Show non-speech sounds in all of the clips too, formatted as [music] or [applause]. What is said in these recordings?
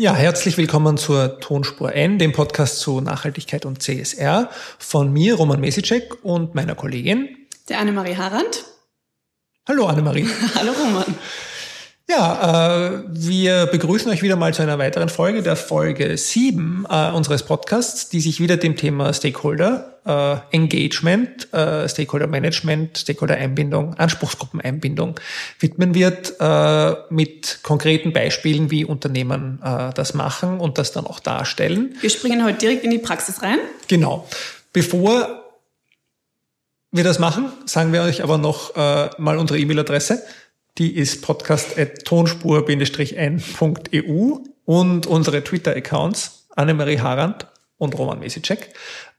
Ja, herzlich willkommen zur Tonspur N, dem Podcast zu Nachhaltigkeit und CSR von mir, Roman Mesicek und meiner Kollegin. Der Annemarie Harand. Hallo Annemarie. [laughs] Hallo Roman. Ja, äh, wir begrüßen euch wieder mal zu einer weiteren Folge, der Folge 7 äh, unseres Podcasts, die sich wieder dem Thema Stakeholder äh, Engagement, äh, Stakeholder Management, Stakeholder Einbindung, Anspruchsgruppeneinbindung widmen wird, äh, mit konkreten Beispielen, wie Unternehmen äh, das machen und das dann auch darstellen. Wir springen heute direkt in die Praxis rein. Genau. Bevor wir das machen, sagen wir euch aber noch mal unsere E-Mail-Adresse die ist podcast.tonspur-n.eu und unsere Twitter-Accounts Annemarie Harand und Roman Mesicek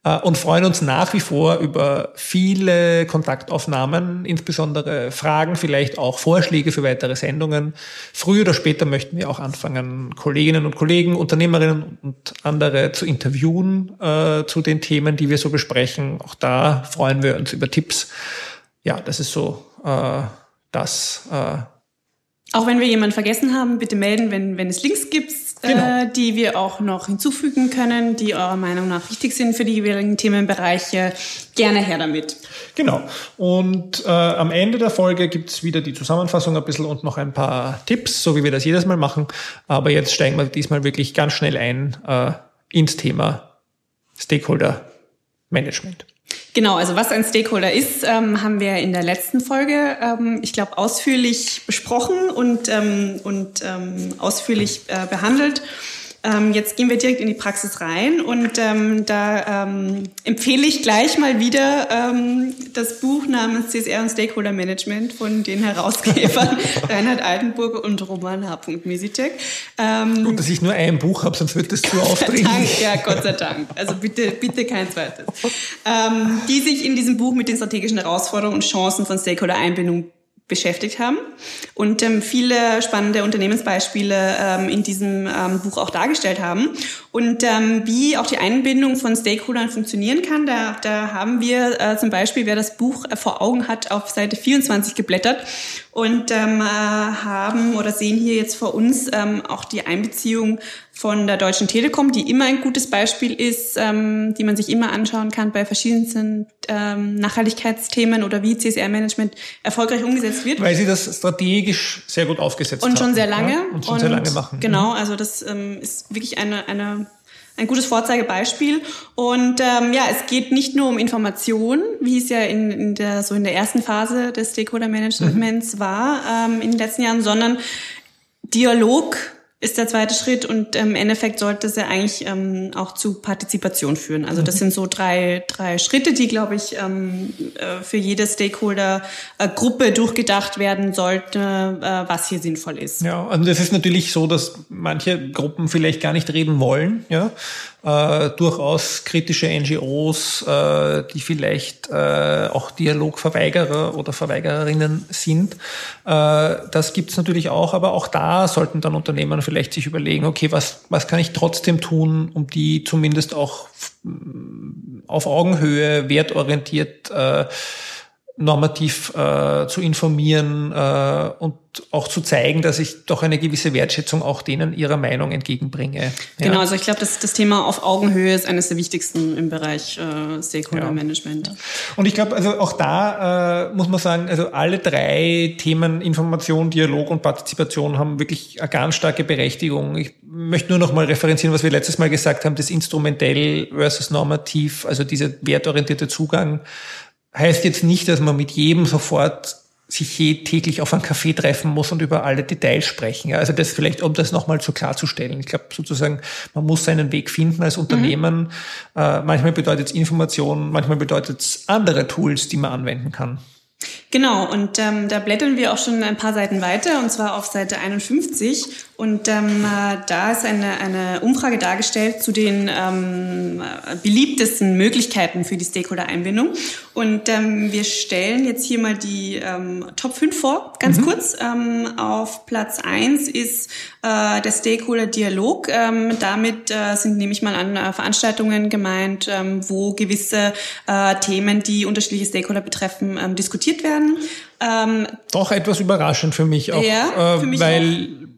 äh, und freuen uns nach wie vor über viele Kontaktaufnahmen, insbesondere Fragen, vielleicht auch Vorschläge für weitere Sendungen. Früher oder später möchten wir auch anfangen, Kolleginnen und Kollegen, Unternehmerinnen und andere zu interviewen äh, zu den Themen, die wir so besprechen. Auch da freuen wir uns über Tipps. Ja, das ist so äh, das. Äh auch wenn wir jemanden vergessen haben, bitte melden, wenn, wenn es Links gibt, äh, genau. äh, die wir auch noch hinzufügen können, die eurer Meinung nach wichtig sind für die jeweiligen Themenbereiche. Gerne her damit. Genau. Und äh, am Ende der Folge gibt's wieder die Zusammenfassung ein bisschen und noch ein paar Tipps, so wie wir das jedes Mal machen. Aber jetzt steigen wir diesmal wirklich ganz schnell ein äh, ins Thema Stakeholder Management. Genau, also was ein Stakeholder ist, ähm, haben wir in der letzten Folge, ähm, ich glaube, ausführlich besprochen und, ähm, und ähm, ausführlich äh, behandelt. Ähm, jetzt gehen wir direkt in die Praxis rein und ähm, da ähm, empfehle ich gleich mal wieder ähm, das Buch namens CSR und Stakeholder Management von den Herausgebern [laughs] Reinhard Altenburger und Roman H. Misitek. Ähm, Gut, dass ich nur ein Buch habe, sonst wird das zu aufdringlich. Ja, Gott sei Dank. Also bitte, bitte kein zweites. Ähm, die sich in diesem Buch mit den strategischen Herausforderungen und Chancen von Stakeholder-Einbindung beschäftigt haben und ähm, viele spannende Unternehmensbeispiele ähm, in diesem ähm, Buch auch dargestellt haben. Und ähm, wie auch die Einbindung von Stakeholdern funktionieren kann, da, da haben wir äh, zum Beispiel, wer das Buch äh, vor Augen hat, auf Seite 24 geblättert und ähm, äh, haben oder sehen hier jetzt vor uns ähm, auch die Einbeziehung von der Deutschen Telekom, die immer ein gutes Beispiel ist, ähm, die man sich immer anschauen kann bei verschiedenen ähm, Nachhaltigkeitsthemen oder wie CSR-Management erfolgreich umgesetzt wird. Weil sie das strategisch sehr gut aufgesetzt haben. Und schon sehr lange. Ja? Und schon und sehr lange machen. Genau, also das ähm, ist wirklich eine, eine ein gutes Vorzeigebeispiel. Und ähm, ja, es geht nicht nur um Information, wie es ja in, in der so in der ersten Phase des Stakeholder Managements mhm. war ähm, in den letzten Jahren, sondern Dialog ist der zweite Schritt und im Endeffekt sollte es ja eigentlich ähm, auch zu Partizipation führen. Also das mhm. sind so drei, drei Schritte, die, glaube ich, ähm, äh, für jede Stakeholder-Gruppe durchgedacht werden sollte, äh, was hier sinnvoll ist. Ja, also das ist natürlich so, dass manche Gruppen vielleicht gar nicht reden wollen, ja, äh, durchaus kritische NGOs, äh, die vielleicht äh, auch Dialogverweigerer oder Verweigererinnen sind. Äh, das gibt's natürlich auch, aber auch da sollten dann Unternehmen vielleicht sich überlegen, okay, was, was kann ich trotzdem tun, um die zumindest auch auf Augenhöhe, wertorientiert äh, normativ äh, zu informieren äh, und auch zu zeigen, dass ich doch eine gewisse Wertschätzung auch denen ihrer Meinung entgegenbringe. Ja. Genau, also ich glaube, das, das Thema auf Augenhöhe ist eines der wichtigsten im Bereich äh, Stakeholder ja. Und ich glaube, also auch da äh, muss man sagen, also alle drei Themen Information, Dialog und Partizipation haben wirklich eine ganz starke Berechtigung. Ich möchte nur noch mal referenzieren, was wir letztes Mal gesagt haben, das instrumentell versus normativ, also dieser wertorientierte Zugang heißt jetzt nicht, dass man mit jedem sofort sich je täglich auf einen Kaffee treffen muss und über alle Details sprechen. Also das vielleicht, um das nochmal so klarzustellen. Ich glaube sozusagen, man muss seinen Weg finden als Unternehmen. Mhm. Äh, manchmal bedeutet es Information, manchmal bedeutet es andere Tools, die man anwenden kann. Genau, und ähm, da blättern wir auch schon ein paar Seiten weiter, und zwar auf Seite 51. Und ähm, äh, da ist eine, eine Umfrage dargestellt zu den ähm, beliebtesten Möglichkeiten für die Stakeholder-Einbindung. Und ähm, wir stellen jetzt hier mal die ähm, Top 5 vor, ganz mhm. kurz. Ähm, auf Platz 1 ist äh, der Stakeholder-Dialog. Ähm, damit äh, sind nämlich mal an äh, Veranstaltungen gemeint, ähm, wo gewisse äh, Themen, die unterschiedliche Stakeholder betreffen, ähm, diskutiert werden. Ähm, Doch etwas überraschend für mich auch, ja, äh, für mich weil auch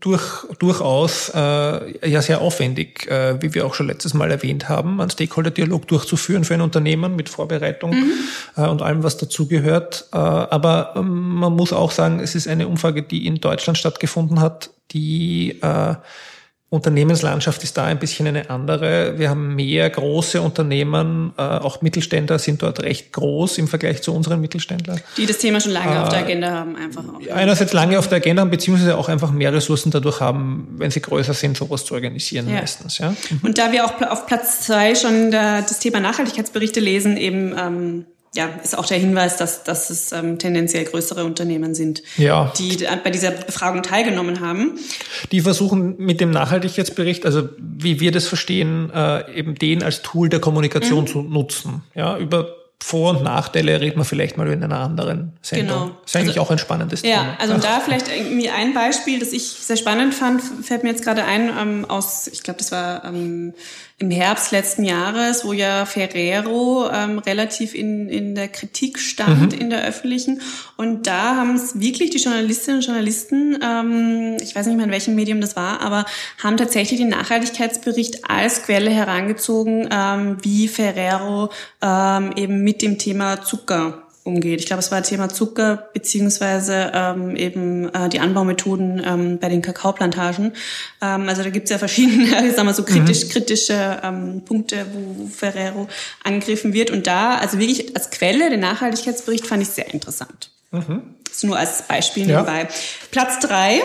durch, durchaus äh, ja sehr aufwendig, äh, wie wir auch schon letztes Mal erwähnt haben, einen Stakeholder-Dialog durchzuführen für ein Unternehmen mit Vorbereitung mhm. äh, und allem, was dazugehört. Äh, aber ähm, man muss auch sagen, es ist eine Umfrage, die in Deutschland stattgefunden hat, die äh, Unternehmenslandschaft ist da ein bisschen eine andere. Wir haben mehr große Unternehmen, äh, auch Mittelständler sind dort recht groß im Vergleich zu unseren Mittelständlern. Die das Thema schon lange äh, auf der Agenda haben, einfach auch. Einerseits lange auf der Agenda haben, beziehungsweise auch einfach mehr Ressourcen dadurch haben, wenn sie größer sind, sowas zu organisieren ja. meistens. Ja? Mhm. Und da wir auch auf Platz zwei schon das Thema Nachhaltigkeitsberichte lesen, eben ähm, ja, ist auch der Hinweis, dass, dass es ähm, tendenziell größere Unternehmen sind, ja. die bei dieser Befragung teilgenommen haben. Die versuchen mit dem Nachhaltigkeitsbericht, also wie wir das verstehen, äh, eben den als Tool der Kommunikation mhm. zu nutzen. Ja, über vor- und Nachteile reden wir vielleicht mal in einer anderen Sendung. Genau. Ist eigentlich also, auch ein spannendes ja, Thema. Ja, also da vielleicht irgendwie ein Beispiel, das ich sehr spannend fand, fällt mir jetzt gerade ein, ähm, aus, ich glaube, das war ähm, im Herbst letzten Jahres, wo ja Ferrero ähm, relativ in, in der Kritik stand mhm. in der öffentlichen. Und da haben es wirklich die Journalistinnen und Journalisten, ähm, ich weiß nicht mehr in welchem Medium das war, aber haben tatsächlich den Nachhaltigkeitsbericht als Quelle herangezogen, ähm, wie Ferrero ähm, eben mit dem Thema Zucker umgeht. Ich glaube, es war Thema Zucker beziehungsweise ähm, eben äh, die Anbaumethoden ähm, bei den Kakaoplantagen. Ähm, also da gibt es ja verschiedene, [laughs] ich sag mal so kritisch, mhm. kritische ähm, Punkte, wo Ferrero angegriffen wird. Und da, also wirklich als Quelle, den Nachhaltigkeitsbericht fand ich sehr interessant. Mhm. Das ist nur als Beispiel ja. nebenbei. Platz drei.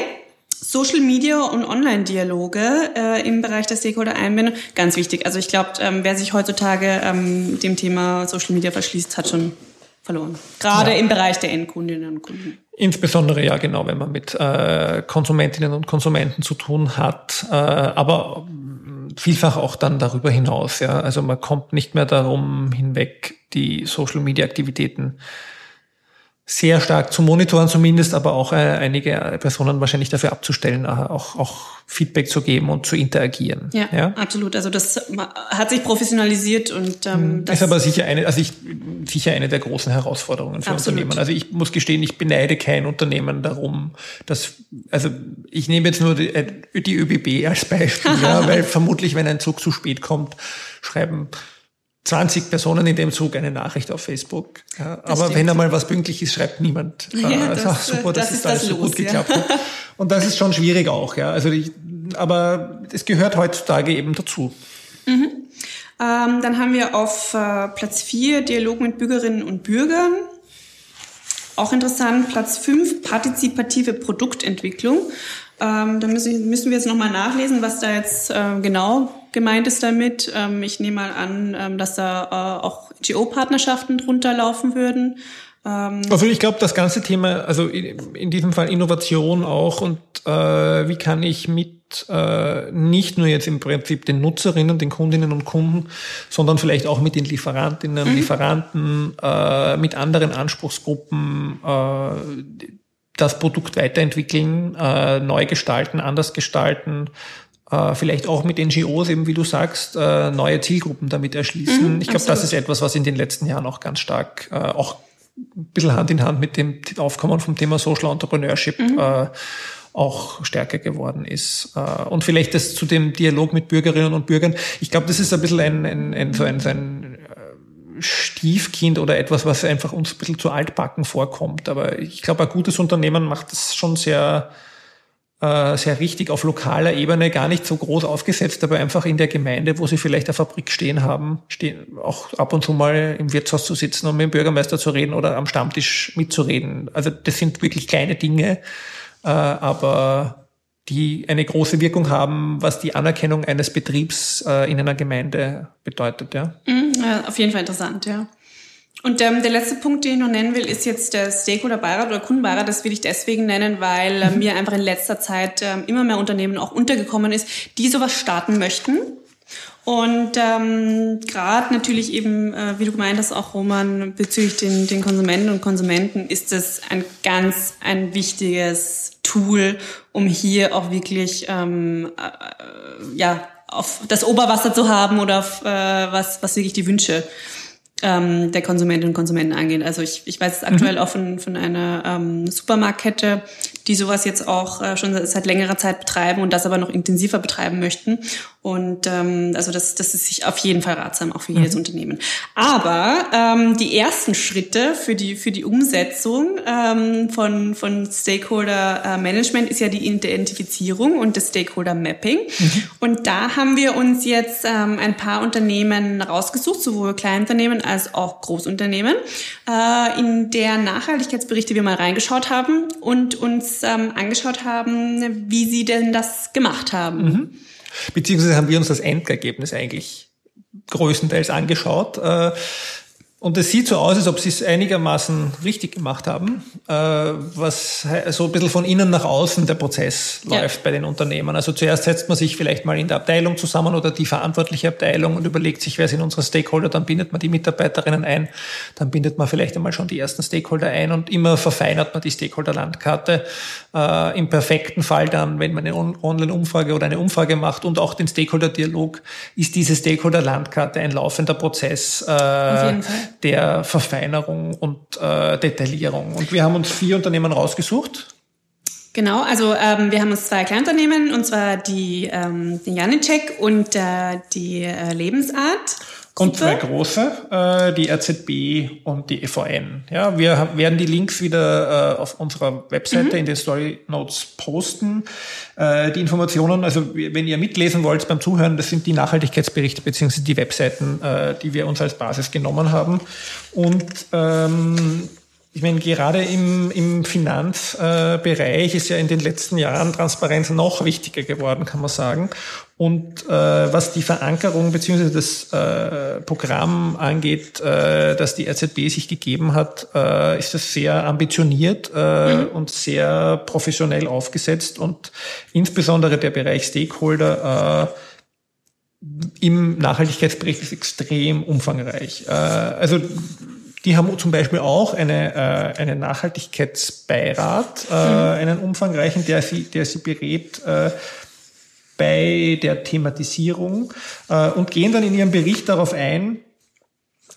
Social Media und Online-Dialoge äh, im Bereich der Stakeholder-Einbindung, ganz wichtig. Also ich glaube, ähm, wer sich heutzutage ähm, dem Thema Social Media verschließt, hat schon verloren. Gerade ja. im Bereich der Endkundinnen und Kunden. Insbesondere ja genau, wenn man mit äh, Konsumentinnen und Konsumenten zu tun hat, äh, aber vielfach auch dann darüber hinaus. Ja, also man kommt nicht mehr darum hinweg, die Social Media Aktivitäten sehr stark zu monitoren zumindest, aber auch äh, einige Personen wahrscheinlich dafür abzustellen, äh, auch, auch Feedback zu geben und zu interagieren. Ja, ja? absolut. Also das hat sich professionalisiert und ähm, hm, das ist aber sicher eine, also ich sicher eine der großen Herausforderungen für absolut. Unternehmen. Also ich muss gestehen, ich beneide kein Unternehmen darum, dass also ich nehme jetzt nur die, äh, die ÖBB als Beispiel, [laughs] ja, weil vermutlich, wenn ein Zug zu spät kommt, schreiben 20 Personen in dem Zug eine Nachricht auf Facebook. Ja, aber stimmt. wenn einmal was pünktlich ist, schreibt niemand. [laughs] Ja, das, ach, super, das, das ist alles das so gut geklappt. Ja. Und das ist schon schwierig auch, ja. Also ich, aber es gehört heutzutage eben dazu. Mhm. Ähm, dann haben wir auf äh, Platz 4 Dialog mit Bürgerinnen und Bürgern. Auch interessant, Platz 5 partizipative Produktentwicklung. Ähm, da müssen, müssen wir jetzt nochmal nachlesen, was da jetzt äh, genau gemeint ist damit. Ähm, ich nehme mal an, ähm, dass da äh, auch GO-Partnerschaften drunter laufen würden. Ähm, also ich glaube, das ganze Thema, also in diesem Fall Innovation auch und äh, wie kann ich mit äh, nicht nur jetzt im Prinzip den Nutzerinnen, den Kundinnen und Kunden, sondern vielleicht auch mit den Lieferantinnen, mhm. Lieferanten, äh, mit anderen Anspruchsgruppen äh, das Produkt weiterentwickeln, äh, neu gestalten, anders gestalten, äh, vielleicht auch mit NGOs, eben wie du sagst, äh, neue Zielgruppen damit erschließen. Mhm, ich glaube, das ist etwas, was in den letzten Jahren auch ganz stark, äh, auch ein bisschen Hand in Hand mit dem Aufkommen vom Thema Social Entrepreneurship mhm. äh, auch stärker geworden ist. Äh, und vielleicht das zu dem Dialog mit Bürgerinnen und Bürgern. Ich glaube, das ist ein bisschen ein, ein, ein, so ein, so ein äh, Stiefkind oder etwas, was einfach uns ein bisschen zu altbacken vorkommt. Aber ich glaube, ein gutes Unternehmen macht das schon sehr, äh, sehr richtig auf lokaler Ebene, gar nicht so groß aufgesetzt, aber einfach in der Gemeinde, wo sie vielleicht eine Fabrik stehen haben, stehen, auch ab und zu mal im Wirtshaus zu sitzen und mit dem Bürgermeister zu reden oder am Stammtisch mitzureden. Also das sind wirklich kleine Dinge, äh, aber die eine große Wirkung haben, was die Anerkennung eines Betriebs äh, in einer Gemeinde bedeutet. Ja? Mhm, auf jeden Fall interessant, ja. Und ähm, der letzte Punkt, den ich noch nennen will, ist jetzt der Stakeholder-Beirat oder Kundenbeirat. Das will ich deswegen nennen, weil äh, mir einfach in letzter Zeit äh, immer mehr Unternehmen auch untergekommen ist, die sowas starten möchten. Und ähm, gerade natürlich eben, äh, wie du gemeint hast, auch Roman, bezüglich den, den Konsumenten und Konsumenten ist es ein ganz ein wichtiges Tool, um hier auch wirklich ähm, äh, ja auf das Oberwasser zu haben oder auf äh, was was wirklich die Wünsche ähm, der Konsumentinnen und Konsumenten angeht. Also ich, ich weiß es aktuell mhm. auch von, von einer ähm, Supermarktkette, die sowas jetzt auch äh, schon seit längerer Zeit betreiben und das aber noch intensiver betreiben möchten. Und ähm, also das, das ist sich auf jeden Fall ratsam, auch für jedes mhm. Unternehmen. Aber ähm, die ersten Schritte für die, für die Umsetzung ähm, von, von Stakeholder äh, Management ist ja die Identifizierung und das Stakeholder Mapping. Mhm. Und da haben wir uns jetzt ähm, ein paar Unternehmen rausgesucht, sowohl Kleinunternehmen als auch Großunternehmen, äh, in der Nachhaltigkeitsberichte wir mal reingeschaut haben und uns ähm, angeschaut haben, wie sie denn das gemacht haben. Mhm. Beziehungsweise haben wir uns das Endergebnis eigentlich größtenteils angeschaut. Äh, und es sieht so aus, als ob sie es einigermaßen richtig gemacht haben, äh, was so ein bisschen von innen nach außen der Prozess ja. läuft bei den Unternehmen. Also zuerst setzt man sich vielleicht mal in der Abteilung zusammen oder die verantwortliche Abteilung und überlegt sich, wer sind unsere Stakeholder, dann bindet man die Mitarbeiterinnen ein, dann bindet man vielleicht einmal schon die ersten Stakeholder ein und immer verfeinert man die Stakeholder-Landkarte. Äh, Im perfekten Fall dann, wenn man eine Online-Umfrage oder eine Umfrage macht und auch den Stakeholder-Dialog, ist diese Stakeholder-Landkarte ein laufender Prozess. Äh, Auf jeden Fall der Verfeinerung und äh, Detaillierung. Und wir haben uns vier Unternehmen rausgesucht. Genau, also ähm, wir haben uns zwei Kleinunternehmen, und zwar die, ähm, Janicek und äh, die äh, Lebensart. Und zwei große, äh, die RZB und die EVN. Ja, wir werden die Links wieder äh, auf unserer Webseite mhm. in den Story Notes posten. Äh, die Informationen, also wenn ihr mitlesen wollt beim Zuhören, das sind die Nachhaltigkeitsberichte beziehungsweise die Webseiten, äh, die wir uns als Basis genommen haben. Und ähm, ich meine, gerade im, im Finanzbereich äh, ist ja in den letzten Jahren Transparenz noch wichtiger geworden, kann man sagen. Und äh, was die Verankerung bzw. das äh, Programm angeht, äh, das die RZB sich gegeben hat, äh, ist das sehr ambitioniert äh, mhm. und sehr professionell aufgesetzt und insbesondere der Bereich Stakeholder äh, im Nachhaltigkeitsbericht ist extrem umfangreich. Äh, also die haben zum Beispiel auch eine, äh, einen Nachhaltigkeitsbeirat, äh, mhm. einen umfangreichen, der sie, der sie berät äh, bei der Thematisierung äh, und gehen dann in ihrem Bericht darauf ein,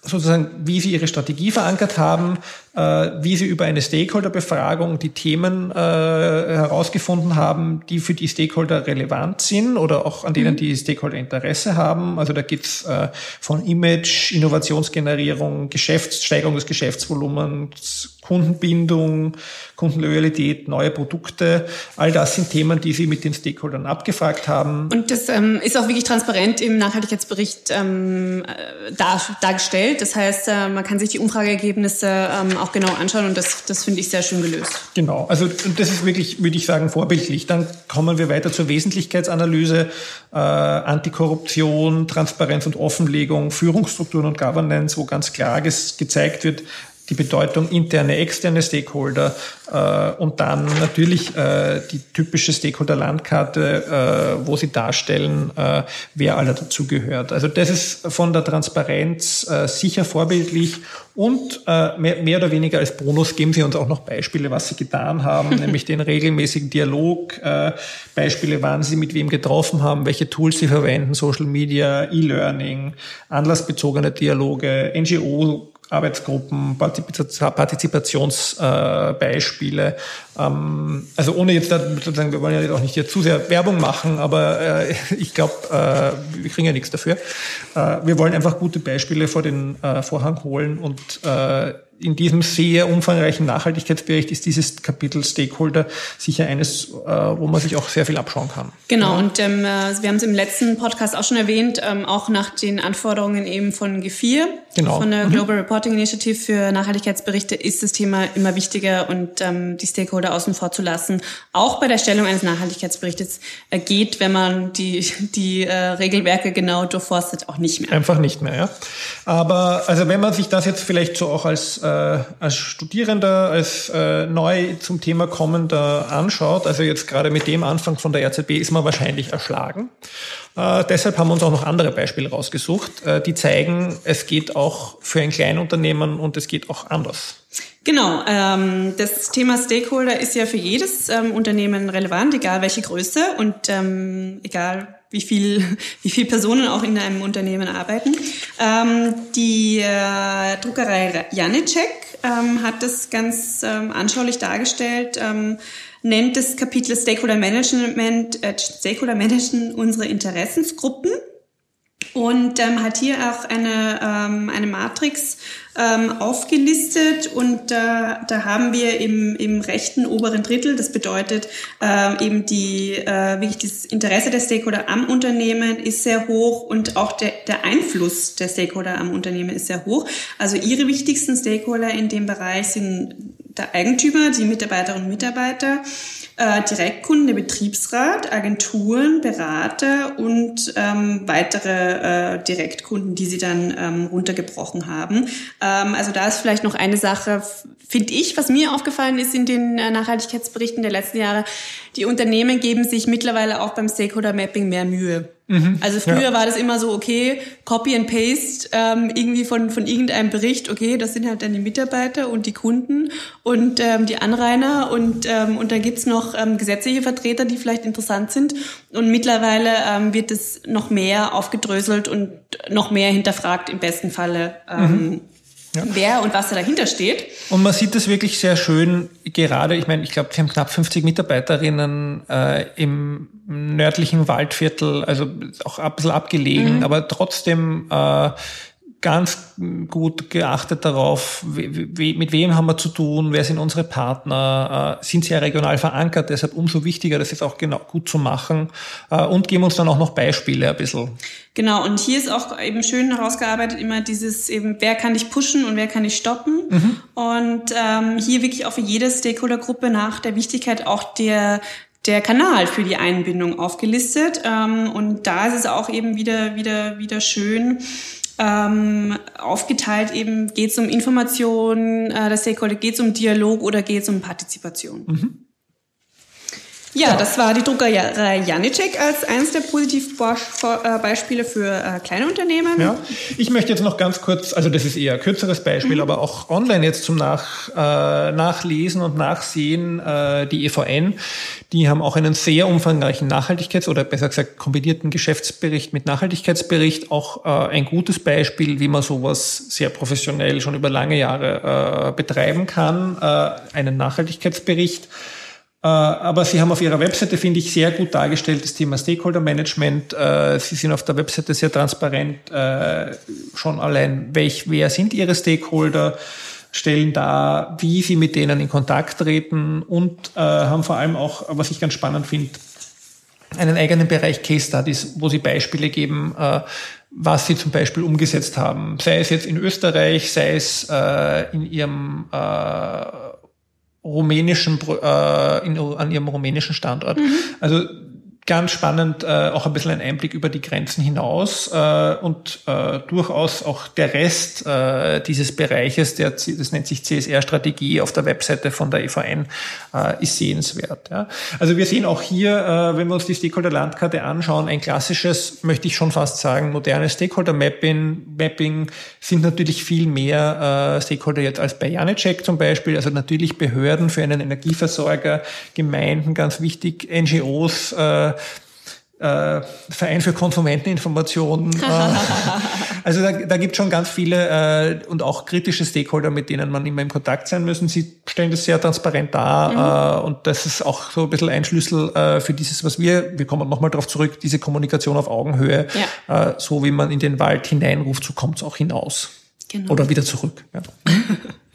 sozusagen, wie sie ihre Strategie verankert haben, äh, wie sie über eine Stakeholder-Befragung die Themen äh, herausgefunden haben, die für die Stakeholder relevant sind oder auch an denen mhm. die Stakeholder Interesse haben. Also da geht's äh, von Image, Innovationsgenerierung, Geschäftssteigerung des Geschäftsvolumens, Kundenbindung, Kundenloyalität, neue Produkte. All das sind Themen, die Sie mit den Stakeholdern abgefragt haben. Und das ähm, ist auch wirklich transparent im Nachhaltigkeitsbericht ähm, äh, dar, dargestellt. Das heißt, äh, man kann sich die Umfrageergebnisse ähm, auch genau anschauen und das, das finde ich sehr schön gelöst. Genau, also das ist wirklich, würde ich sagen, vorbildlich. Dann kommen wir weiter zur Wesentlichkeitsanalyse, äh, Antikorruption, Transparenz und Offenlegung, Führungsstrukturen und Governance, wo ganz klar gezeigt wird, die Bedeutung interne, externe Stakeholder äh, und dann natürlich äh, die typische Stakeholder-Landkarte, äh, wo sie darstellen, äh, wer alle dazugehört. Also das ist von der Transparenz äh, sicher vorbildlich und äh, mehr, mehr oder weniger als Bonus geben sie uns auch noch Beispiele, was sie getan haben, [laughs] nämlich den regelmäßigen Dialog, äh, Beispiele, wann sie mit wem getroffen haben, welche Tools sie verwenden, Social Media, E-Learning, anlassbezogene Dialoge, NGO Arbeitsgruppen, Partizipationsbeispiele. Ähm, also ohne jetzt sozusagen, wir wollen ja auch nicht hier zu sehr Werbung machen, aber äh, ich glaube, äh, wir kriegen ja nichts dafür. Äh, wir wollen einfach gute Beispiele vor den Vorhang holen und in diesem sehr umfangreichen Nachhaltigkeitsbericht ist dieses Kapitel Stakeholder sicher eines, äh, wo man sich auch sehr viel abschauen kann. Genau, und ähm, äh, wir haben es im letzten Podcast auch schon erwähnt, ähm, auch nach den Anforderungen eben von G4, genau. von der mhm. Global Reporting Initiative für Nachhaltigkeitsberichte, ist das Thema immer wichtiger und ähm, die Stakeholder außen vor zu lassen. Auch bei der Stellung eines Nachhaltigkeitsberichtes äh, geht, wenn man die, die äh, Regelwerke genau durchforstet, auch nicht mehr. Einfach nicht mehr, ja. Aber also wenn man sich das jetzt vielleicht so auch als äh, als Studierender, als äh, neu zum Thema kommender anschaut, also jetzt gerade mit dem Anfang von der RZB, ist man wahrscheinlich erschlagen. Äh, deshalb haben wir uns auch noch andere Beispiele rausgesucht, äh, die zeigen, es geht auch für ein Kleinunternehmen und es geht auch anders. Genau, ähm, das Thema Stakeholder ist ja für jedes ähm, Unternehmen relevant, egal welche Größe und ähm, egal wie viel, [laughs] wie viel Personen auch in einem Unternehmen arbeiten. Ähm, die äh, Druckerei Janicek ähm, hat das ganz ähm, anschaulich dargestellt, ähm, nennt das Kapitel Stakeholder Management, äh, Stakeholder Managen unsere Interessensgruppen und ähm, hat hier auch eine, ähm, eine Matrix ähm, aufgelistet und da, da haben wir im, im rechten oberen Drittel, das bedeutet ähm, eben die, äh, wirklich das Interesse der Stakeholder am Unternehmen ist sehr hoch und auch der, der Einfluss der Stakeholder am Unternehmen ist sehr hoch. Also ihre wichtigsten Stakeholder in dem Bereich sind der Eigentümer, die Mitarbeiterinnen und Mitarbeiter, äh, Direktkunden, der Betriebsrat, Agenturen, Berater und ähm, weitere äh, Direktkunden, die sie dann ähm, runtergebrochen haben. Ähm, also da ist vielleicht noch eine Sache, finde ich, was mir aufgefallen ist in den äh, Nachhaltigkeitsberichten der letzten Jahre. Die Unternehmen geben sich mittlerweile auch beim Stakeholder Mapping mehr Mühe. Mhm, also früher ja. war das immer so, okay, Copy and Paste ähm, irgendwie von, von irgendeinem Bericht, okay, das sind halt dann die Mitarbeiter und die Kunden und ähm, die Anrainer und, ähm, und dann gibt's noch ähm, gesetzliche Vertreter, die vielleicht interessant sind. Und mittlerweile ähm, wird es noch mehr aufgedröselt und noch mehr hinterfragt im besten Falle. Ähm, mhm ja. wer und was da dahinter steht. Und man sieht das wirklich sehr schön, gerade, ich meine, ich glaube, wir haben knapp 50 Mitarbeiterinnen äh, im nördlichen Waldviertel, also auch ein bisschen abgelegen, mhm. aber trotzdem äh, ganz gut geachtet darauf, wie, mit wem haben wir zu tun, wer sind unsere Partner, äh, sind sie ja regional verankert, deshalb umso wichtiger, das jetzt auch genau gut zu machen äh, und geben uns dann auch noch Beispiele ein bisschen. Genau, und hier ist auch eben schön herausgearbeitet immer dieses eben, wer kann ich pushen und wer kann ich stoppen. Mhm. Und ähm, hier wirklich auch für jede Stakeholdergruppe nach der Wichtigkeit auch der der Kanal für die Einbindung aufgelistet. Ähm, und da ist es auch eben wieder, wieder, wieder schön, ähm, aufgeteilt eben, geht es um Information, äh, der Stakeholder, geht es um Dialog oder geht es um Partizipation. Mhm. Ja, das war die Druckerei Janicek als eines der Positivbeispiele für äh, kleine Unternehmen. Ja. Ich möchte jetzt noch ganz kurz, also das ist eher ein kürzeres Beispiel, mhm. aber auch online jetzt zum Nach, äh, Nachlesen und Nachsehen, äh, die EVN, die haben auch einen sehr umfangreichen Nachhaltigkeits- oder besser gesagt kombinierten Geschäftsbericht mit Nachhaltigkeitsbericht, auch äh, ein gutes Beispiel, wie man sowas sehr professionell schon über lange Jahre äh, betreiben kann, äh, einen Nachhaltigkeitsbericht. Äh, aber Sie haben auf Ihrer Webseite, finde ich, sehr gut dargestellt das Thema Stakeholder Management. Äh, Sie sind auf der Webseite sehr transparent, äh, schon allein, welch, wer sind Ihre Stakeholder, stellen da, wie Sie mit denen in Kontakt treten und haben vor allem auch, was ich ganz spannend finde, einen eigenen Bereich Case Studies, wo Sie Beispiele geben, was Sie zum Beispiel umgesetzt haben, sei es jetzt in Österreich, sei es in Ihrem rumänischen, äh, in, an ihrem rumänischen Standort. Mhm. Also ganz spannend, äh, auch ein bisschen ein Einblick über die Grenzen hinaus äh, und äh, durchaus auch der Rest äh, dieses Bereiches, der, das nennt sich CSR-Strategie auf der Webseite von der EVN, äh, ist sehenswert. Ja. Also wir sehen auch hier, äh, wenn wir uns die Stakeholder-Landkarte anschauen, ein klassisches, möchte ich schon fast sagen, modernes Stakeholder-Mapping Mapping sind natürlich viel mehr äh, Stakeholder jetzt als bei Janecek zum Beispiel, also natürlich Behörden für einen Energieversorger, Gemeinden, ganz wichtig, NGOs, äh, äh, Verein für Konsumenteninformation. [laughs] Äh, also da, da gibt es schon ganz viele äh, und auch kritische Stakeholder, mit denen man immer im Kontakt sein müssen. Sie stellen das sehr transparent dar mhm. äh, und das ist auch so ein bisschen ein Schlüssel äh, für dieses, was wir, wir kommen nochmal darauf zurück, diese Kommunikation auf Augenhöhe, ja. äh, so wie man in den Wald hineinruft, so kommt es auch hinaus. Genau. Oder wieder zurück. Ja. [laughs]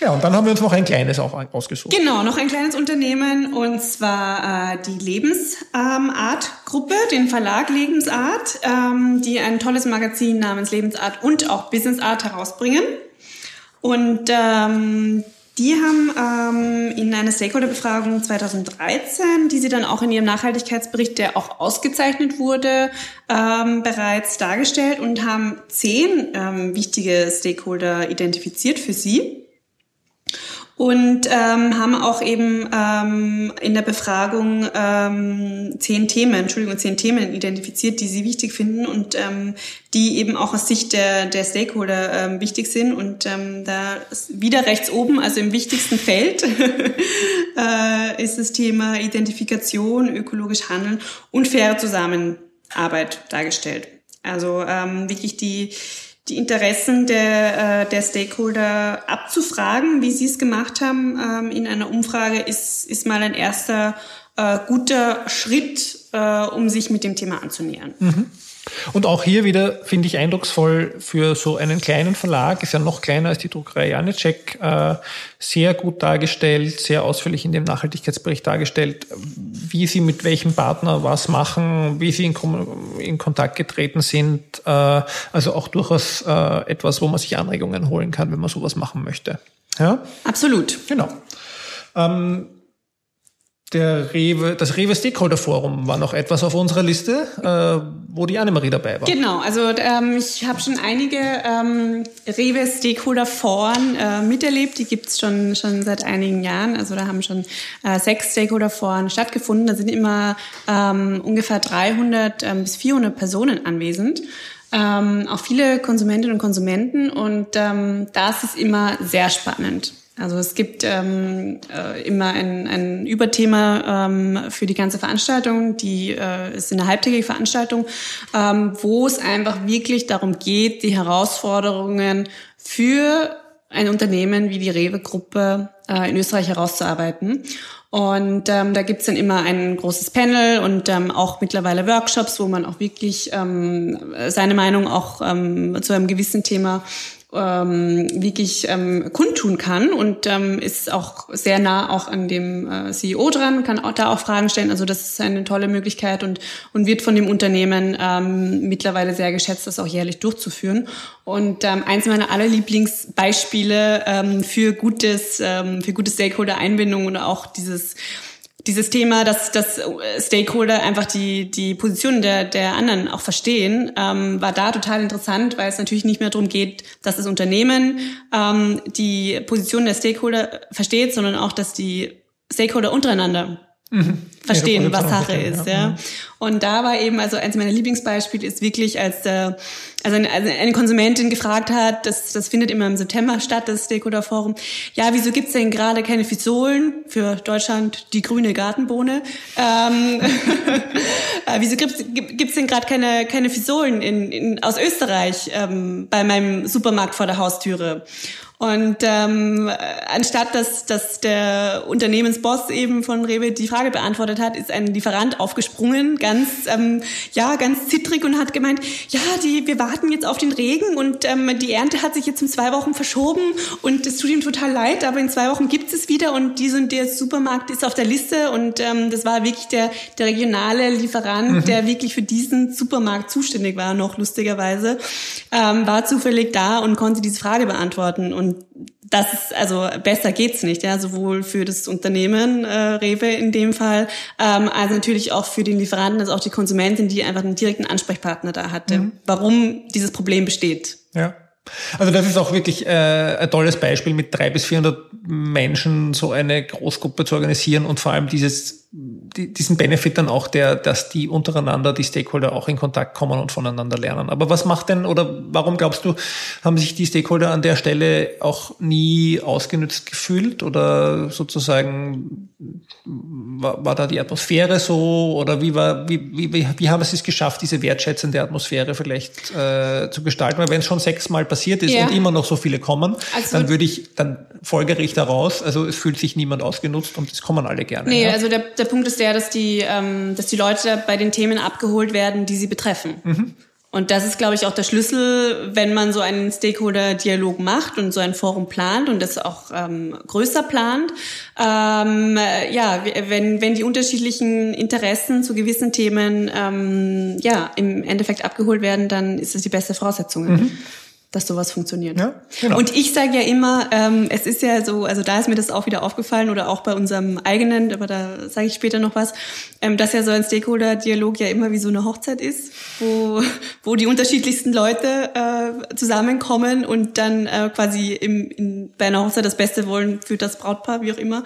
Ja, und dann haben wir uns noch ein kleines auch ausgesucht. Genau, noch ein kleines Unternehmen und zwar äh, die Lebensart-Gruppe, den Verlag Lebensart, ähm, die ein tolles Magazin namens Lebensart und auch Business Art herausbringen. Und ähm, die haben ähm, in einer Stakeholder-Befragung 2013, die sie dann auch in ihrem Nachhaltigkeitsbericht, der auch ausgezeichnet wurde, ähm, bereits dargestellt und haben zehn ähm, wichtige Stakeholder identifiziert für sie. Und ähm, haben auch eben ähm, in der Befragung ähm, zehn Themen, Entschuldigung, zehn Themen identifiziert, die sie wichtig finden und ähm, die eben auch aus Sicht der, der Stakeholder ähm, wichtig sind. Und ähm, da wieder rechts oben, also im wichtigsten Feld, [laughs] äh, ist das Thema Identifikation, ökologisch Handeln und faire Zusammenarbeit dargestellt. Also ähm, wirklich die die Interessen der, äh, der Stakeholder abzufragen, wie Sie es gemacht haben ähm, in einer Umfrage, ist, ist mal ein erster äh, guter Schritt, äh, um sich mit dem Thema anzunähern. Mhm. Und auch hier wieder finde ich eindrucksvoll für so einen kleinen Verlag, ist ja noch kleiner als die Druckerei Janicek, äh, sehr gut dargestellt, sehr ausführlich in dem Nachhaltigkeitsbericht dargestellt, wie sie mit welchem Partner was machen, wie sie in, in Kontakt getreten sind. Äh, also auch durchaus äh, etwas, wo man sich Anregungen holen kann, wenn man sowas machen möchte. Ja? Absolut. Genau. Ähm, der Rewe, das Rewe Stakeholder Forum war noch etwas auf unserer Liste, äh, wo die Annemarie dabei war. Genau, also ähm, ich habe schon einige ähm, Rewe Stakeholder Foren äh, miterlebt. Die gibt's schon schon seit einigen Jahren. Also da haben schon äh, sechs Stakeholder Foren stattgefunden. Da sind immer ähm, ungefähr 300 ähm, bis 400 Personen anwesend. Ähm, auch viele Konsumentinnen und Konsumenten und ähm, das ist immer sehr spannend. Also es gibt ähm, äh, immer ein, ein Überthema ähm, für die ganze Veranstaltung, die äh, ist eine halbtägige Veranstaltung, ähm, wo es einfach wirklich darum geht, die Herausforderungen für ein Unternehmen wie die Rewe-Gruppe äh, in Österreich herauszuarbeiten. Und ähm, da gibt's dann immer ein großes Panel und ähm, auch mittlerweile Workshops, wo man auch wirklich ähm, seine Meinung auch ähm, zu einem gewissen Thema ähm, wirklich ähm, kundtun kann und ähm, ist auch sehr nah auch an dem äh, CEO dran, kann auch da auch Fragen stellen. Also das ist eine tolle Möglichkeit und, und wird von dem Unternehmen ähm, mittlerweile sehr geschätzt, das auch jährlich durchzuführen. Und ähm, eins meiner allerlieblingsbeispiele ähm, für gutes, ähm, für gute Stakeholder-Einbindung und auch dieses dieses Thema, dass, dass Stakeholder einfach die, die Position der, der anderen auch verstehen, ähm, war da total interessant, weil es natürlich nicht mehr darum geht, dass das Unternehmen ähm, die Position der Stakeholder versteht, sondern auch, dass die Stakeholder untereinander mhm. verstehen, was Sache ist. Ja. ja. Und da war eben, also eins meiner Lieblingsbeispiele ist wirklich, als der, also eine, also eine Konsumentin gefragt hat, das, das findet immer im September statt, das Stakeholder Forum, ja, wieso gibt's denn gerade keine Fisolen für Deutschland die grüne Gartenbohne? Ähm, [laughs] äh, wieso gibt's, gibt's denn gerade keine, keine Fisolen in, in, aus Österreich ähm, bei meinem Supermarkt vor der Haustüre? Und ähm, anstatt dass, dass der Unternehmensboss eben von Rewe die Frage beantwortet hat, ist ein Lieferant aufgesprungen, ganz ähm, ja ganz zittrig und hat gemeint, ja, die wir warten jetzt auf den Regen und ähm, die Ernte hat sich jetzt um zwei Wochen verschoben und es tut ihm total leid, aber in zwei Wochen gibt es wieder und dies und der Supermarkt ist auf der Liste und ähm, das war wirklich der der regionale Lieferant, mhm. der wirklich für diesen Supermarkt zuständig war, noch lustigerweise, ähm, war zufällig da und konnte diese Frage beantworten und das ist, also besser geht's nicht, ja, sowohl für das Unternehmen äh, Rewe in dem Fall, ähm, als natürlich auch für den Lieferanten, als auch die Konsumentin, die einfach einen direkten Ansprechpartner da hatte, mhm. warum dieses Problem besteht. Ja. Also das ist auch wirklich äh, ein tolles Beispiel, mit drei bis vierhundert Menschen so eine Großgruppe zu organisieren und vor allem dieses die, diesen Benefit dann auch der, dass die untereinander, die Stakeholder auch in Kontakt kommen und voneinander lernen. Aber was macht denn oder warum glaubst du, haben sich die Stakeholder an der Stelle auch nie ausgenutzt gefühlt oder sozusagen war, war da die Atmosphäre so oder wie war, wie, wie, wie haben sie es geschafft, diese wertschätzende Atmosphäre vielleicht äh, zu gestalten? Weil wenn es schon sechsmal passiert ist ja. und immer noch so viele kommen, also, dann würde ich, dann folgere ich daraus, also es fühlt sich niemand ausgenutzt und es kommen alle gerne. Nee, ja? also der, der Punkt ist der, dass die, ähm, dass die Leute bei den Themen abgeholt werden, die sie betreffen. Mhm. Und das ist, glaube ich, auch der Schlüssel, wenn man so einen Stakeholder-Dialog macht und so ein Forum plant und das auch ähm, größer plant. Ähm, ja, wenn, wenn die unterschiedlichen Interessen zu gewissen Themen ähm, ja, im Endeffekt abgeholt werden, dann ist das die beste Voraussetzung. Mhm. Dass sowas funktioniert. Ja, genau. Und ich sage ja immer, ähm, es ist ja so, also da ist mir das auch wieder aufgefallen oder auch bei unserem eigenen, aber da sage ich später noch was, ähm, dass ja so ein Stakeholder-Dialog ja immer wie so eine Hochzeit ist, wo, [laughs] wo die unterschiedlichsten Leute äh, zusammenkommen und dann äh, quasi im, in, bei einer Hochzeit das Beste wollen für das Brautpaar, wie auch immer.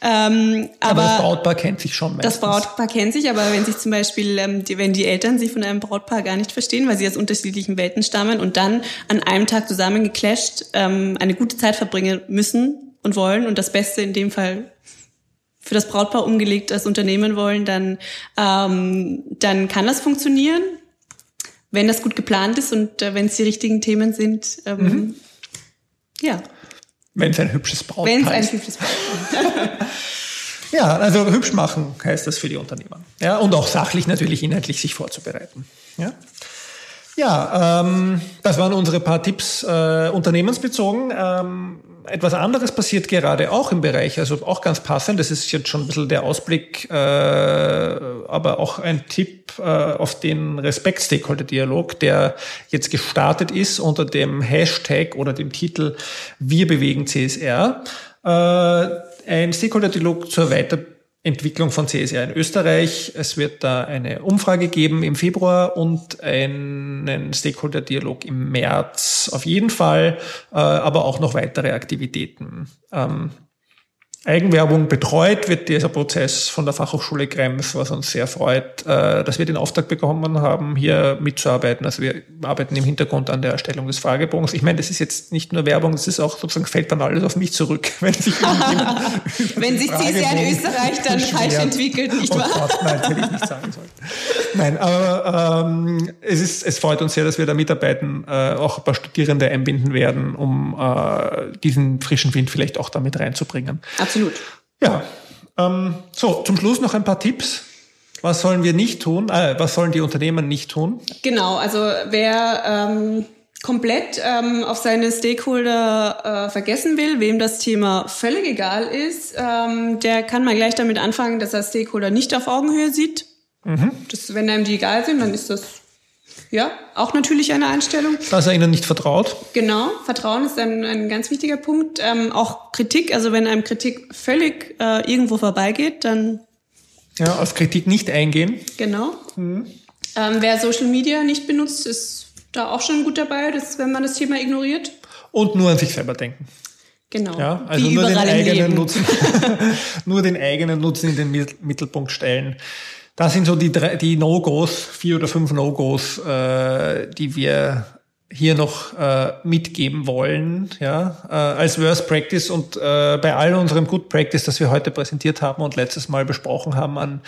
Ähm, aber, aber das Brautpaar kennt sich schon meistens. Das Brautpaar kennt sich, aber wenn sich zum Beispiel, ähm, die, wenn die Eltern sich von einem Brautpaar gar nicht verstehen, weil sie aus unterschiedlichen Welten stammen und dann an einem Tag zusammengeclasht ähm, eine gute Zeit verbringen müssen und wollen und das Beste in dem Fall für das Brautpaar umgelegt als Unternehmen wollen, dann, ähm, dann kann das funktionieren, wenn das gut geplant ist und äh, wenn es die richtigen Themen sind. Ähm, mhm. Ja. Wenn es ein hübsches Brautpaar ist. Wenn es ein hübsches Brautpaar [laughs] Ja, also hübsch machen heißt das für die Unternehmer. Ja, und auch sachlich natürlich inhaltlich sich vorzubereiten. Ja. Ja, ähm, das waren unsere paar Tipps äh, unternehmensbezogen. Ähm, etwas anderes passiert gerade auch im Bereich, also auch ganz passend. Das ist jetzt schon ein bisschen der Ausblick, äh, aber auch ein Tipp äh, auf den Respekt-Stakeholder-Dialog, der jetzt gestartet ist unter dem Hashtag oder dem Titel Wir bewegen CSR. Äh, ein Stakeholder-Dialog zur Weiterbildung Entwicklung von CSR in Österreich. Es wird da eine Umfrage geben im Februar und einen Stakeholder-Dialog im März auf jeden Fall, äh, aber auch noch weitere Aktivitäten. Eigenwerbung betreut wird dieser Prozess von der Fachhochschule Krems, was uns sehr freut, äh, dass wir den Auftrag bekommen haben, hier mitzuarbeiten. Also wir arbeiten im Hintergrund an der Erstellung des Fragebogens. Ich meine, das ist jetzt nicht nur Werbung, das ist auch sozusagen fällt dann alles auf mich zurück, [laughs] wenn sich [laughs] wenn sich CSR in Österreich dann falsch entwickelt, nicht oh wahr? Gott, nein, hätte ich nicht sagen sollen. Nein, aber ähm, es ist, es freut uns sehr, dass wir da mitarbeiten, äh, auch ein paar Studierende einbinden werden, um äh, diesen frischen Wind vielleicht auch damit reinzubringen. Absolut. Absolut. Ja. Ähm, so, zum Schluss noch ein paar Tipps. Was sollen wir nicht tun? Äh, was sollen die Unternehmen nicht tun? Genau, also wer ähm, komplett ähm, auf seine Stakeholder äh, vergessen will, wem das Thema völlig egal ist, ähm, der kann mal gleich damit anfangen, dass er Stakeholder nicht auf Augenhöhe sieht. Mhm. Das, wenn einem die egal sind, dann ist das ja, auch natürlich eine Einstellung. Dass er ihnen nicht vertraut. Genau, Vertrauen ist ein, ein ganz wichtiger Punkt. Ähm, auch Kritik, also wenn einem Kritik völlig äh, irgendwo vorbeigeht, dann... Ja, auf Kritik nicht eingehen. Genau. Mhm. Ähm, wer Social Media nicht benutzt, ist da auch schon gut dabei, dass, wenn man das Thema ignoriert. Und nur an sich selber denken. Genau. Ja, also nur den eigenen Nutzen, [laughs] [laughs] nur den eigenen Nutzen in den Mittelpunkt stellen. Das sind so die, drei, die No-Gos, vier oder fünf No-Gos, äh, die wir hier noch äh, mitgeben wollen, ja, äh, als Worst Practice und äh, bei all unserem Good Practice, das wir heute präsentiert haben und letztes Mal besprochen haben, an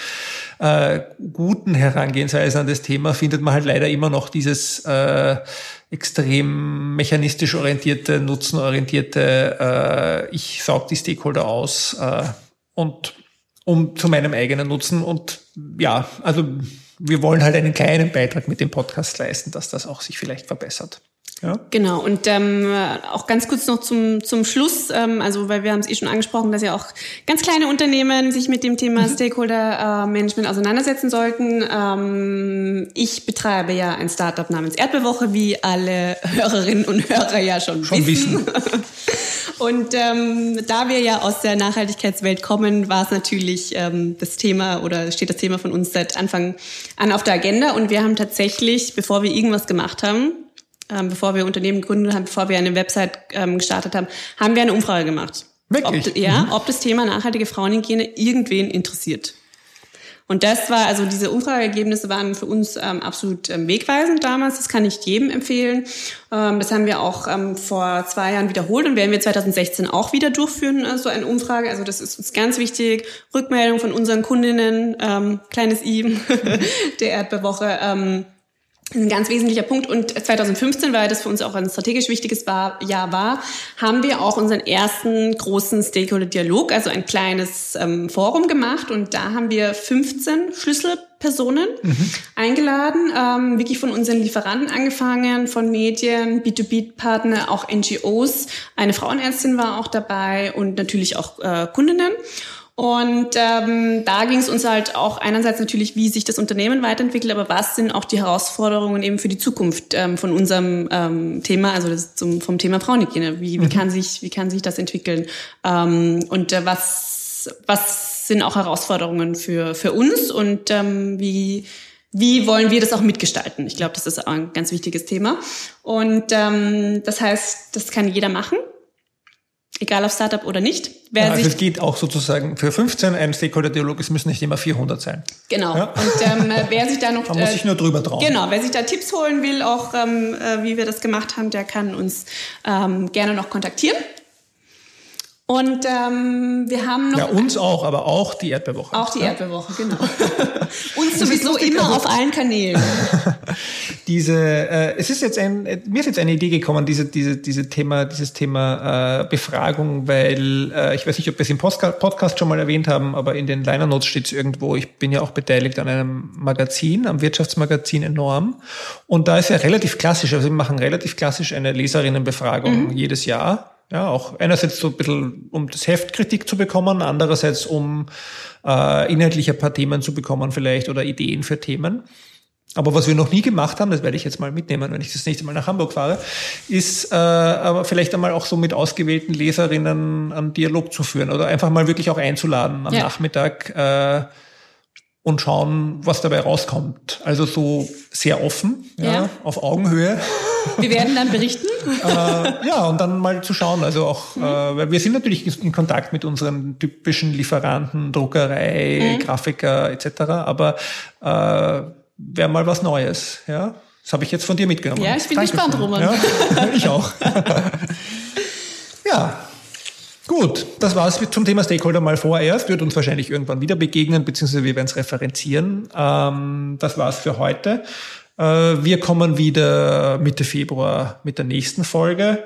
äh, guten Herangehensweisen an das Thema, findet man halt leider immer noch dieses äh, extrem mechanistisch orientierte, nutzenorientierte, äh, ich saug die Stakeholder aus äh, und um zu meinem eigenen Nutzen. Und ja, also wir wollen halt einen kleinen Beitrag mit dem Podcast leisten, dass das auch sich vielleicht verbessert. Ja. Genau, und ähm, auch ganz kurz noch zum, zum Schluss, ähm, also weil wir haben es eh schon angesprochen, dass ja auch ganz kleine Unternehmen sich mit dem Thema mhm. Stakeholder-Management auseinandersetzen sollten. Ähm, ich betreibe ja ein Startup namens Erdbewoche, wie alle Hörerinnen und Hörer ja schon, schon wissen. wissen. [laughs] Und ähm, da wir ja aus der Nachhaltigkeitswelt kommen, war es natürlich ähm, das Thema oder steht das Thema von uns seit Anfang an auf der Agenda. Und wir haben tatsächlich, bevor wir irgendwas gemacht haben, ähm, bevor wir Unternehmen gegründet haben, bevor wir eine Website ähm, gestartet haben, haben wir eine Umfrage gemacht. Wirklich? Ob, ja, mhm. ob das Thema nachhaltige Frauenhygiene irgendwen interessiert. Und das war, also diese Umfrageergebnisse waren für uns ähm, absolut ähm, wegweisend damals. Das kann ich jedem empfehlen. Ähm, das haben wir auch ähm, vor zwei Jahren wiederholt und werden wir 2016 auch wieder durchführen, äh, so eine Umfrage. Also das ist uns ganz wichtig. Rückmeldung von unseren Kundinnen, ähm, kleines I [laughs] der Erdbewoche. Ein ganz wesentlicher Punkt. Und 2015, weil das für uns auch ein strategisch wichtiges Jahr war, haben wir auch unseren ersten großen Stakeholder-Dialog, also ein kleines ähm, Forum gemacht. Und da haben wir 15 Schlüsselpersonen mhm. eingeladen, ähm, wirklich von unseren Lieferanten angefangen, von Medien, B2B-Partner, auch NGOs. Eine Frauenärztin war auch dabei und natürlich auch äh, Kundinnen. Und ähm, da ging es uns halt auch einerseits natürlich, wie sich das Unternehmen weiterentwickelt, aber was sind auch die Herausforderungen eben für die Zukunft ähm, von unserem ähm, Thema, also das zum, vom Thema Frauenhygiene. Wie, wie, mhm. kann sich, wie kann sich das entwickeln? Ähm, und äh, was, was sind auch Herausforderungen für, für uns und ähm, wie, wie wollen wir das auch mitgestalten? Ich glaube, das ist ein ganz wichtiges Thema. Und ähm, das heißt, das kann jeder machen egal ob Startup oder nicht. Wer ja, also es geht auch sozusagen für 15 ein Stakeholder-Dialog, es müssen nicht immer 400 sein. Genau. Ja? Und ähm, wer sich da noch... Man muss sich nur drüber trauen. Genau, wer sich da Tipps holen will, auch ähm, äh, wie wir das gemacht haben, der kann uns ähm, gerne noch kontaktieren. Und ähm, wir haben noch. Ja, uns auch, aber auch die Erdbeerwoche. Auch die ja? Erdbeerwoche, genau. [laughs] uns sowieso immer also, auf allen Kanälen. [laughs] diese, äh, es ist jetzt ein, mir ist jetzt eine Idee gekommen, diese, diese, diese Thema, dieses Thema äh, Befragung, weil äh, ich weiß nicht, ob wir es im Podcast schon mal erwähnt haben, aber in den Liner Notes steht es irgendwo. Ich bin ja auch beteiligt an einem Magazin, am Wirtschaftsmagazin enorm. Und da ist ja relativ klassisch, also wir machen relativ klassisch eine Leserinnenbefragung mhm. jedes Jahr ja, auch einerseits so ein bisschen, um das Heft Kritik zu bekommen, andererseits um äh, inhaltlich ein paar Themen zu bekommen vielleicht oder Ideen für Themen. Aber was wir noch nie gemacht haben, das werde ich jetzt mal mitnehmen, wenn ich das nächste Mal nach Hamburg fahre, ist äh, aber vielleicht einmal auch so mit ausgewählten Leserinnen einen Dialog zu führen oder einfach mal wirklich auch einzuladen am ja. Nachmittag. Äh, und schauen, was dabei rauskommt. Also so sehr offen, ja, ja. auf Augenhöhe. Wir werden dann berichten. [laughs] äh, ja, und dann mal zu schauen. Also auch, mhm. äh, weil wir sind natürlich in Kontakt mit unseren typischen Lieferanten, Druckerei, mhm. Grafiker etc. Aber äh, wäre mal was Neues. Ja, das habe ich jetzt von dir mitgenommen. Ja, ich bin Danke gespannt, Roman. Ja, [laughs] ich auch. ja. Gut, das war's zum Thema Stakeholder mal vorerst. Wird uns wahrscheinlich irgendwann wieder begegnen, beziehungsweise wir werden es referenzieren. Ähm, das war's für heute. Äh, wir kommen wieder Mitte Februar mit der nächsten Folge.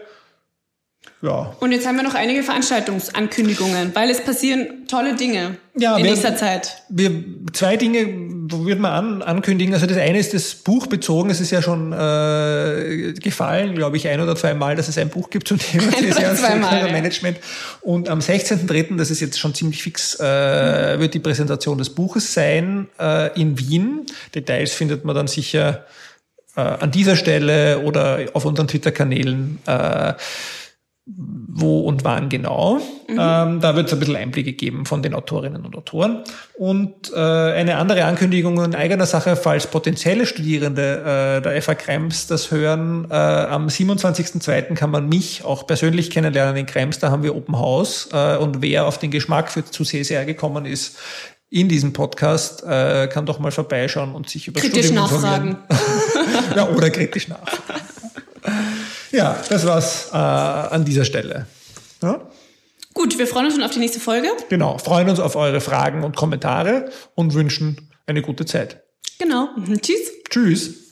Ja. Und jetzt haben wir noch einige Veranstaltungsankündigungen, weil es passieren tolle Dinge ja, in wir, nächster Zeit. Wir, zwei Dinge würden wir an, ankündigen. Also das eine ist das Buch bezogen. Es ist ja schon äh, gefallen, glaube ich, ein oder zwei Mal, dass es ein Buch gibt zum Thema CSR-Management. Ja. Und am 16.3., das ist jetzt schon ziemlich fix, äh, wird die Präsentation des Buches sein äh, in Wien. Details findet man dann sicher äh, an dieser Stelle oder auf unseren Twitter-Kanälen. Äh, wo und wann genau. Mhm. Ähm, da wird es ein bisschen Einblicke geben von den Autorinnen und Autoren. Und äh, eine andere Ankündigung in eigener Sache, falls potenzielle Studierende äh, der FA Krems das hören, äh, am 27.02. kann man mich auch persönlich kennenlernen in Krems, da haben wir Open House. Äh, und wer auf den Geschmack für zu CSR gekommen ist, in diesem Podcast, äh, kann doch mal vorbeischauen und sich über kritisch Studium nachfragen. [laughs] ja, oder kritisch nachfragen. Ja, das war's äh, an dieser Stelle. Ja? Gut, wir freuen uns schon auf die nächste Folge. Genau, freuen uns auf eure Fragen und Kommentare und wünschen eine gute Zeit. Genau. [laughs] Tschüss. Tschüss.